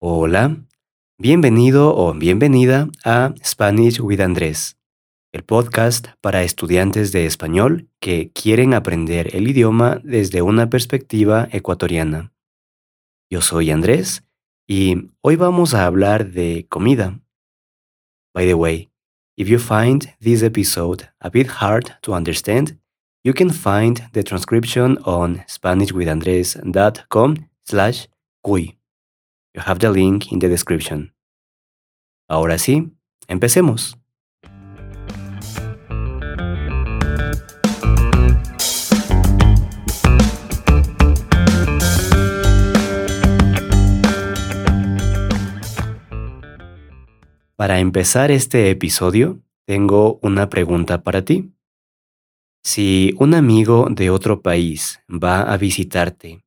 Hola, bienvenido o bienvenida a Spanish with Andrés, el podcast para estudiantes de español que quieren aprender el idioma desde una perspectiva ecuatoriana. Yo soy Andrés y hoy vamos a hablar de comida. By the way, if you find this episode a bit hard to understand, you can find the transcription on SpanishWithAndres.com slash cuy. You have the link in the description. Ahora sí, empecemos. Para empezar este episodio, tengo una pregunta para ti. Si un amigo de otro país va a visitarte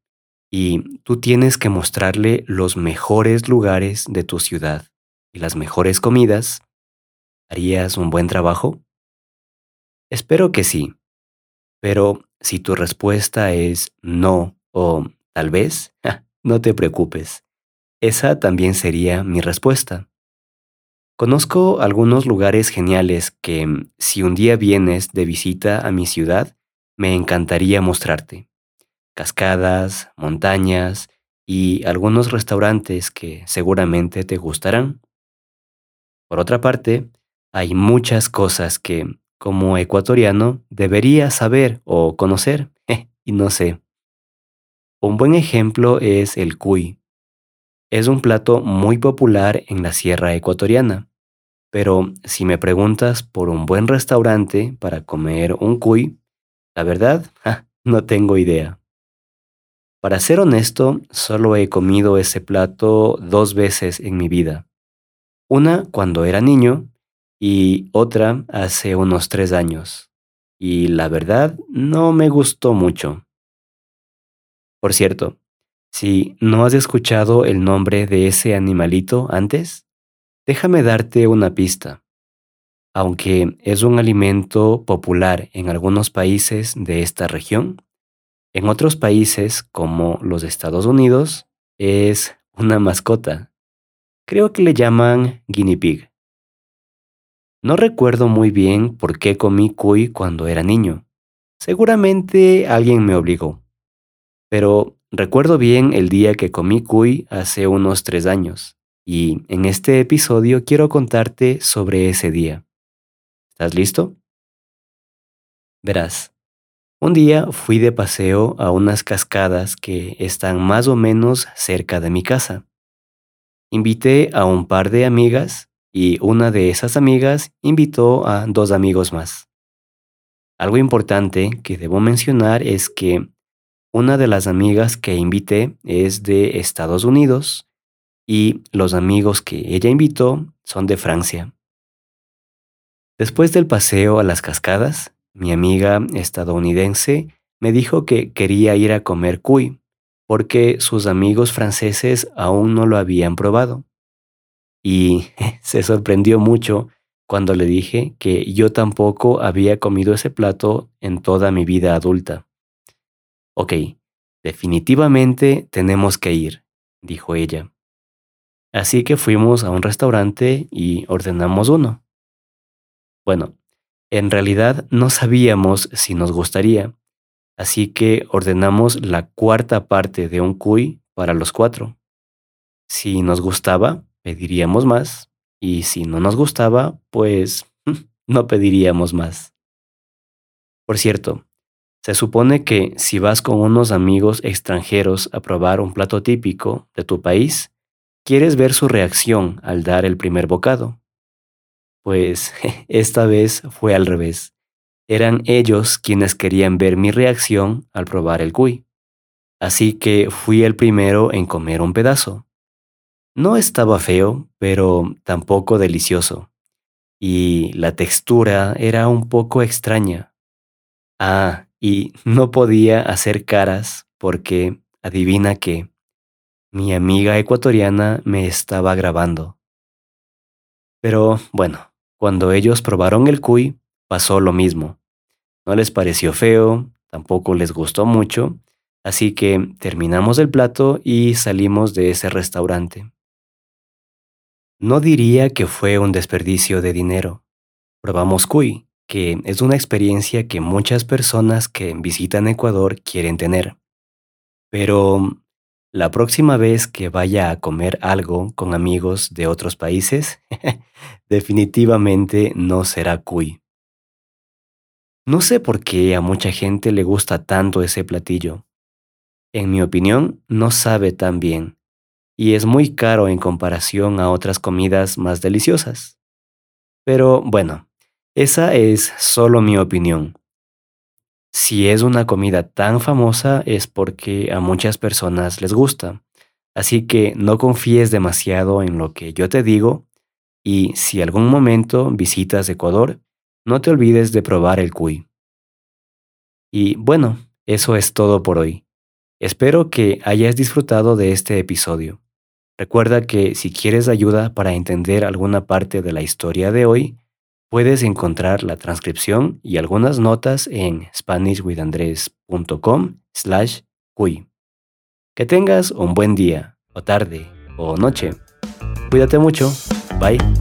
y tú tienes que mostrarle los mejores lugares de tu ciudad y las mejores comidas, ¿harías un buen trabajo? Espero que sí, pero si tu respuesta es no o tal vez, no te preocupes. Esa también sería mi respuesta. Conozco algunos lugares geniales que, si un día vienes de visita a mi ciudad, me encantaría mostrarte cascadas, montañas y algunos restaurantes que seguramente te gustarán. Por otra parte, hay muchas cosas que, como ecuatoriano, debería saber o conocer, y no sé. Un buen ejemplo es el cuy. Es un plato muy popular en la sierra ecuatoriana, pero si me preguntas por un buen restaurante para comer un cuy, la verdad, no tengo idea. Para ser honesto, solo he comido ese plato dos veces en mi vida. Una cuando era niño y otra hace unos tres años. Y la verdad, no me gustó mucho. Por cierto, si no has escuchado el nombre de ese animalito antes, déjame darte una pista. Aunque es un alimento popular en algunos países de esta región, en otros países, como los Estados Unidos, es una mascota. Creo que le llaman guinea pig. No recuerdo muy bien por qué comí cuy cuando era niño. Seguramente alguien me obligó. Pero recuerdo bien el día que comí cuy hace unos tres años. Y en este episodio quiero contarte sobre ese día. ¿Estás listo? Verás, un día fui de paseo a unas cascadas que están más o menos cerca de mi casa. Invité a un par de amigas y una de esas amigas invitó a dos amigos más. Algo importante que debo mencionar es que una de las amigas que invité es de Estados Unidos y los amigos que ella invitó son de Francia. Después del paseo a las cascadas, mi amiga estadounidense me dijo que quería ir a comer cuy porque sus amigos franceses aún no lo habían probado. Y se sorprendió mucho cuando le dije que yo tampoco había comido ese plato en toda mi vida adulta. Ok, definitivamente tenemos que ir, dijo ella. Así que fuimos a un restaurante y ordenamos uno. Bueno, en realidad no sabíamos si nos gustaría, así que ordenamos la cuarta parte de un cuy para los cuatro. Si nos gustaba, pediríamos más, y si no nos gustaba, pues no pediríamos más. Por cierto, se supone que si vas con unos amigos extranjeros a probar un plato típico de tu país, quieres ver su reacción al dar el primer bocado. Pues esta vez fue al revés. Eran ellos quienes querían ver mi reacción al probar el cuy. Así que fui el primero en comer un pedazo. No estaba feo, pero tampoco delicioso. Y la textura era un poco extraña. Ah, y no podía hacer caras porque, adivina qué, mi amiga ecuatoriana me estaba grabando. Pero bueno, cuando ellos probaron el cuy, pasó lo mismo. No les pareció feo, tampoco les gustó mucho, así que terminamos el plato y salimos de ese restaurante. No diría que fue un desperdicio de dinero. Probamos cuy, que es una experiencia que muchas personas que visitan Ecuador quieren tener. Pero la próxima vez que vaya a comer algo con amigos de otros países, definitivamente no será cuy. No sé por qué a mucha gente le gusta tanto ese platillo. En mi opinión, no sabe tan bien y es muy caro en comparación a otras comidas más deliciosas. Pero bueno, esa es solo mi opinión. Si es una comida tan famosa es porque a muchas personas les gusta. Así que no confíes demasiado en lo que yo te digo y si algún momento visitas Ecuador, no te olvides de probar el cuy. Y bueno, eso es todo por hoy. Espero que hayas disfrutado de este episodio. Recuerda que si quieres ayuda para entender alguna parte de la historia de hoy, puedes encontrar la transcripción y algunas notas en spanishwithandres.com slash cuy. Que tengas un buen día, o tarde, o noche. Cuídate mucho. Bye.